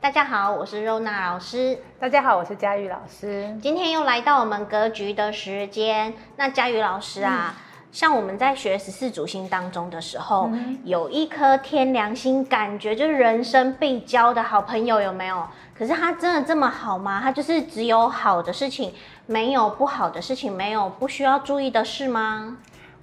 大家好，我是肉娜老师。大家好，我是佳玉老师。今天又来到我们格局的时间。那佳玉老师啊，嗯、像我们在学十四主星当中的时候，嗯、有一颗天良心，感觉就是人生必交的好朋友，有没有？可是他真的这么好吗？他就是只有好的事情，没有不好的事情，没有不需要注意的事吗？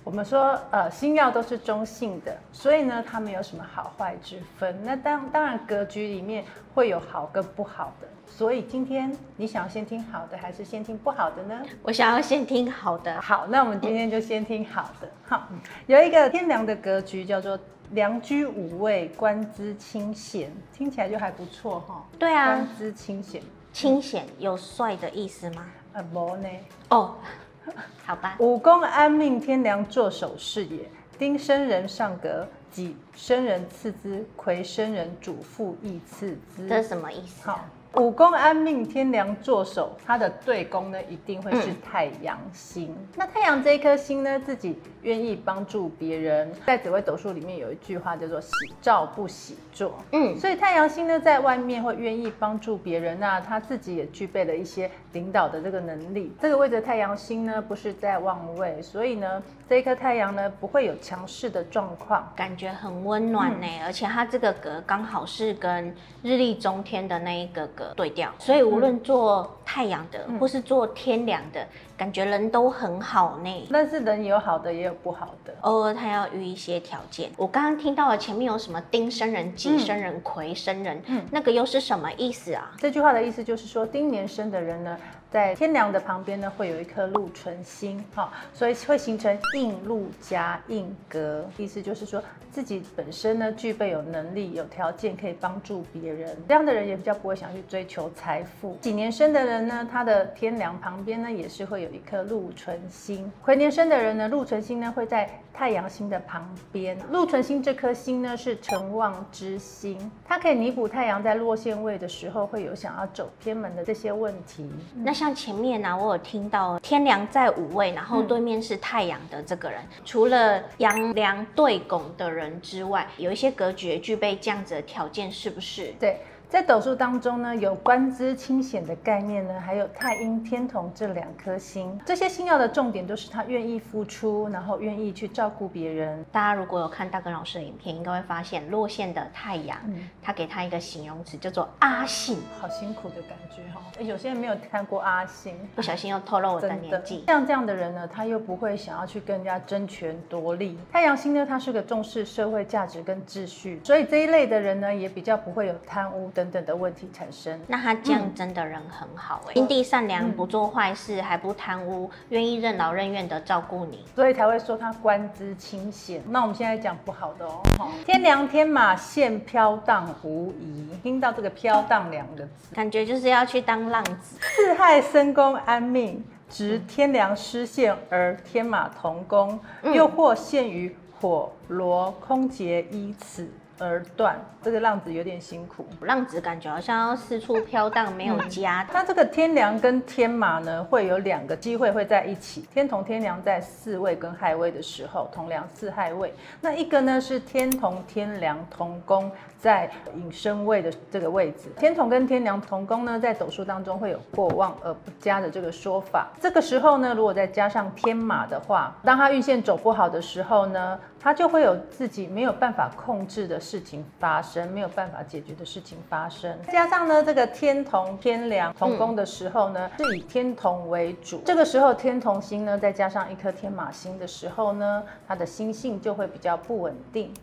我们说，呃，星曜都是中性的，所以呢，它没有什么好坏之分。那当当然，格局里面会有好跟不好的。所以今天你想要先听好的，还是先听不好的呢？我想要先听好的。好，那我们今天就先听好的。好，有一个天良的格局叫做良居五位，官资清闲，听起来就还不错哈。对啊，官资清闲，清闲有帅的意思吗？呃，没呢。哦。好吧，五宫安命，天良坐守事也，丁生人上格，己生人次之，癸生人主父亦次之。这是什么意思？好。五宫安命，天梁坐守，它的对宫呢，一定会是太阳星。嗯、那太阳这一颗星呢，自己愿意帮助别人，在紫微斗数里面有一句话叫做“喜照不喜坐”。嗯，所以太阳星呢，在外面会愿意帮助别人，那他自己也具备了一些领导的这个能力。这个位置的太阳星呢，不是在旺位，所以呢，这一颗太阳呢，不会有强势的状况，感觉很温暖呢。嗯、而且它这个格刚好是跟日历中天的那一个格。对调，所以无论做太阳的，嗯、或是做天凉的，感觉人都很好呢。但是人有好的，也有不好的，偶尔他要遇一些条件。我刚刚听到了前面有什么丁生人、己生人、癸生人，嗯，那个又是什么意思啊？这句话的意思就是说，丁年生的人呢，在天梁的旁边呢，会有一颗禄存星，好，所以会形成印禄加印格，意思就是说自己本身呢，具备有能力、有条件可以帮助别人，这样的人也比较不会想去追求财富。几年生的人呢，他的天梁旁边呢，也是会有一颗禄存星。癸年生的人呢，禄存星呢会在太阳星的旁边。禄存星这颗星呢，是成旺之星，它可以弥补太阳在落陷位的时候会有想要走偏门的这些问题。那像前面呢、啊，我有听到天梁在五位，然后对面是太阳的这个人，嗯、除了阳梁对拱的人之外，有一些格局具备这样子的条件，是不是？对。在斗数当中呢，有官资清显的概念呢，还有太阴天同这两颗星，这些星耀的重点都是他愿意付出，然后愿意去照顾别人。大家如果有看大根老师的影片，应该会发现落线的太阳，嗯、他给他一个形容词叫做阿信，好辛苦的感觉哈。有些人没有看过阿信，不小心又透露我的年纪。像这样的人呢，他又不会想要去跟人家争权夺利。太阳星呢，他是个重视社会价值跟秩序，所以这一类的人呢，也比较不会有贪污等等的问题产生。那他这样真的人很好哎、欸，心地善良，不做坏事，还不贪污，愿意任劳任怨的照顾你，所以才会说他官资清闲。那我们现在讲不好的哦，天良天马现飘荡无疑，听到这个飘荡两个字，感觉就是要去当浪子。四害申宫安命，值天良失陷而天马同宫，嗯、又或陷于火罗空劫依此。而断，这个浪子有点辛苦。浪子感觉好像要四处飘荡，没有家。那、嗯、这个天梁跟天马呢，会有两个机会会在一起。天同天梁在四位跟亥位的时候，同梁四亥位。那一个呢是天同天梁同宫，在引申位的这个位置。天同跟天梁同宫呢，在斗数当中会有过旺而不佳的这个说法。这个时候呢，如果再加上天马的话，当他运线走不好的时候呢，他就会有自己没有办法控制的事情发生，没有办法解决的事情发生。加上呢，这个天同天梁同宫的时候呢，嗯、是以天同为主。这个时候天同星呢，再加上一颗天马星的时候呢，他的心性就会比较不稳定。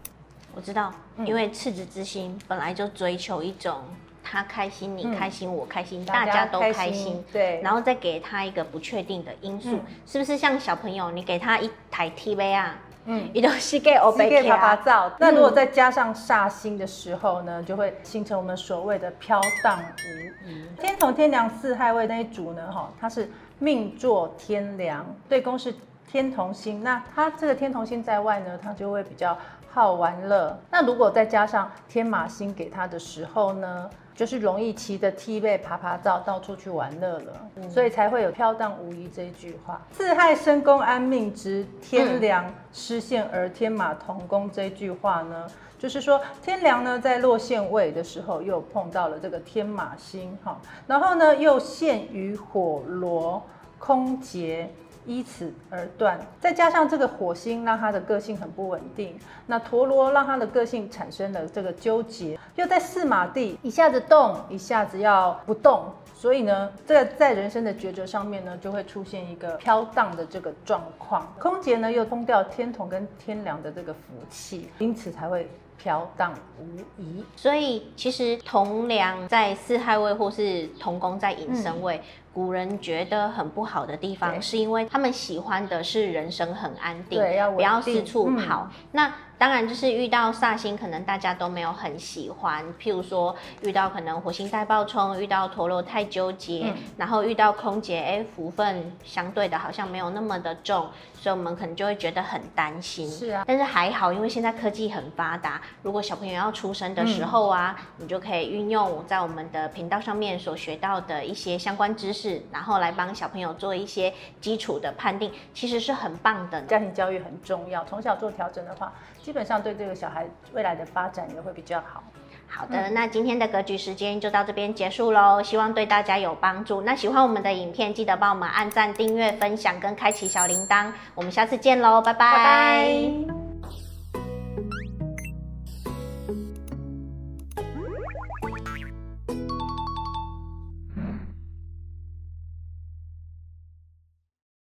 我知道，因为赤子之心本来就追求一种他开心，你开心，嗯、我开心，大家都开心。对，然后再给他一个不确定的因素，嗯、是不是像小朋友，你给他一台 TV 啊？嗯，一种膝盖欧背趴趴照。那如果再加上煞星的时候呢，就会形成我们所谓的飘荡无疑。天同天梁四亥位那一组呢，哈，它是命坐天梁，对宫是天同星。那它这个天同星在外呢，它就会比较好玩乐。那如果再加上天马星给他的时候呢，就是容易骑着 T 背爬爬照，到处去玩乐了。嗯、所以才会有飘荡无遗这一句话。自害身宫安命之，天良失陷而天马同宫这一句话呢，就是说天良呢在落陷位的时候，又碰到了这个天马星哈，然后呢又陷于火罗空劫。依此而断，再加上这个火星让他的个性很不稳定，那陀螺让他的个性产生了这个纠结，又在四马地一下子动，一下子要不动，所以呢，这个在人生的抉择上面呢，就会出现一个飘荡的这个状况。空劫呢又通掉天同跟天梁的这个福气，因此才会。飘荡无疑，所以其实同梁在四害位或是同宫在引申位，嗯、古人觉得很不好的地方，是因为他们喜欢的是人生很安定，不要四处跑。嗯、那当然就是遇到煞星，可能大家都没有很喜欢。譬如说遇到可能火星太暴冲，遇到陀螺太纠结，嗯、然后遇到空姐，哎，福分相对的好像没有那么的重，所以我们可能就会觉得很担心。是啊，但是还好，因为现在科技很发达。如果小朋友要出生的时候啊，嗯、你就可以运用在我们的频道上面所学到的一些相关知识，然后来帮小朋友做一些基础的判定，其实是很棒的。家庭教育很重要，从小做调整的话，基本上对这个小孩未来的发展也会比较好。好的，那今天的格局时间就到这边结束喽，希望对大家有帮助。那喜欢我们的影片，记得帮我们按赞、订阅、分享跟开启小铃铛。我们下次见喽，拜拜。拜拜。